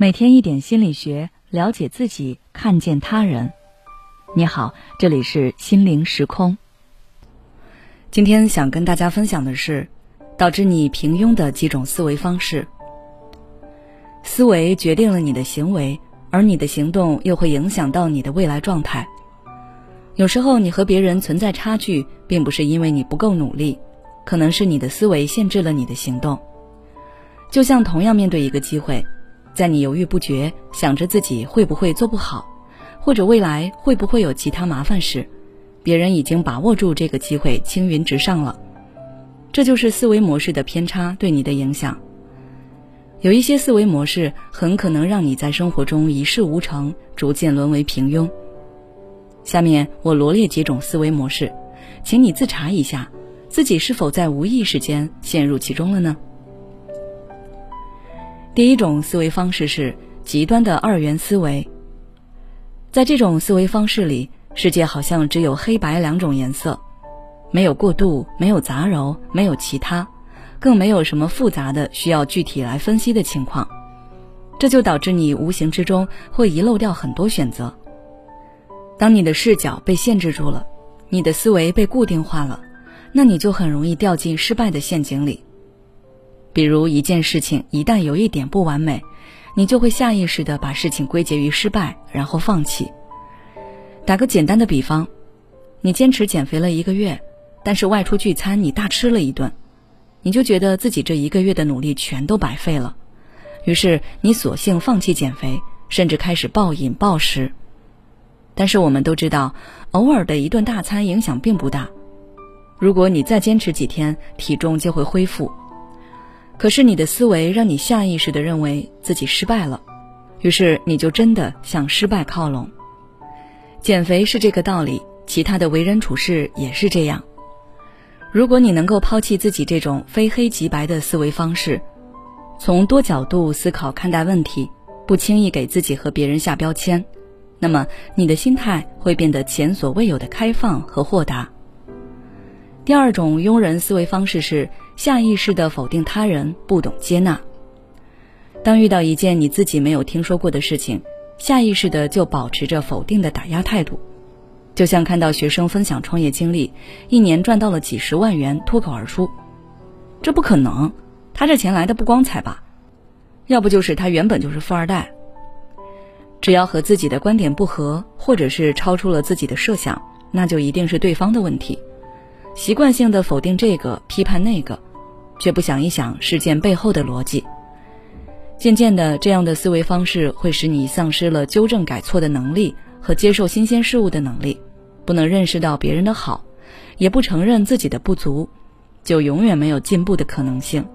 每天一点心理学，了解自己，看见他人。你好，这里是心灵时空。今天想跟大家分享的是，导致你平庸的几种思维方式。思维决定了你的行为，而你的行动又会影响到你的未来状态。有时候你和别人存在差距，并不是因为你不够努力，可能是你的思维限制了你的行动。就像同样面对一个机会。在你犹豫不决，想着自己会不会做不好，或者未来会不会有其他麻烦时，别人已经把握住这个机会，青云直上了。这就是思维模式的偏差对你的影响。有一些思维模式很可能让你在生活中一事无成，逐渐沦为平庸。下面我罗列几种思维模式，请你自查一下，自己是否在无意识间陷入其中了呢？第一种思维方式是极端的二元思维。在这种思维方式里，世界好像只有黑白两种颜色，没有过渡，没有杂糅，没有其他，更没有什么复杂的需要具体来分析的情况。这就导致你无形之中会遗漏掉很多选择。当你的视角被限制住了，你的思维被固定化了，那你就很容易掉进失败的陷阱里。比如一件事情一旦有一点不完美，你就会下意识的把事情归结于失败，然后放弃。打个简单的比方，你坚持减肥了一个月，但是外出聚餐你大吃了一顿，你就觉得自己这一个月的努力全都白费了，于是你索性放弃减肥，甚至开始暴饮暴食。但是我们都知道，偶尔的一顿大餐影响并不大，如果你再坚持几天，体重就会恢复。可是你的思维让你下意识的认为自己失败了，于是你就真的向失败靠拢。减肥是这个道理，其他的为人处事也是这样。如果你能够抛弃自己这种非黑即白的思维方式，从多角度思考看待问题，不轻易给自己和别人下标签，那么你的心态会变得前所未有的开放和豁达。第二种庸人思维方式是。下意识的否定他人，不懂接纳。当遇到一件你自己没有听说过的事情，下意识的就保持着否定的打压态度。就像看到学生分享创业经历，一年赚到了几十万元，脱口而出：“这不可能，他这钱来的不光彩吧？要不就是他原本就是富二代。”只要和自己的观点不合，或者是超出了自己的设想，那就一定是对方的问题。习惯性的否定这个，批判那个。却不想一想事件背后的逻辑，渐渐的，这样的思维方式会使你丧失了纠正改错的能力和接受新鲜事物的能力，不能认识到别人的好，也不承认自己的不足，就永远没有进步的可能性。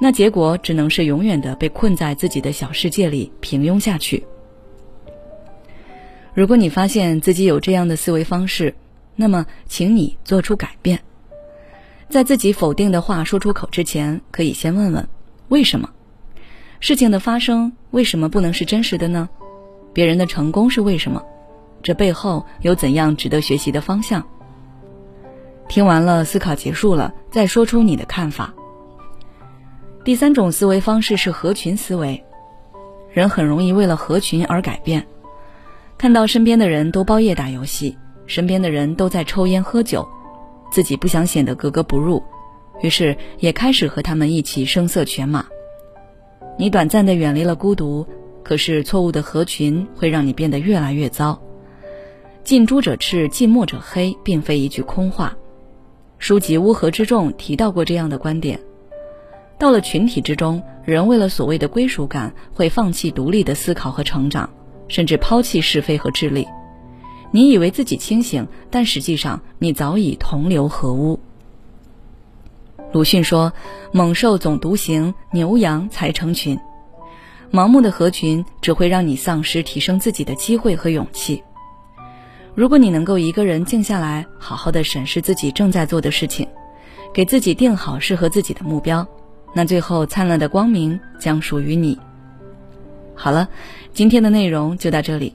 那结果只能是永远的被困在自己的小世界里平庸下去。如果你发现自己有这样的思维方式，那么请你做出改变。在自己否定的话说出口之前，可以先问问：为什么？事情的发生为什么不能是真实的呢？别人的成功是为什么？这背后有怎样值得学习的方向？听完了，思考结束了，再说出你的看法。第三种思维方式是合群思维，人很容易为了合群而改变。看到身边的人都包夜打游戏，身边的人都在抽烟喝酒。自己不想显得格格不入，于是也开始和他们一起声色犬马。你短暂的远离了孤独，可是错误的合群会让你变得越来越糟。近朱者赤，近墨者黑，并非一句空话。书籍《乌合之众》提到过这样的观点。到了群体之中，人为了所谓的归属感，会放弃独立的思考和成长，甚至抛弃是非和智力。你以为自己清醒，但实际上你早已同流合污。鲁迅说：“猛兽总独行，牛羊才成群。盲目的合群只会让你丧失提升自己的机会和勇气。如果你能够一个人静下来，好好的审视自己正在做的事情，给自己定好适合自己的目标，那最后灿烂的光明将属于你。”好了，今天的内容就到这里。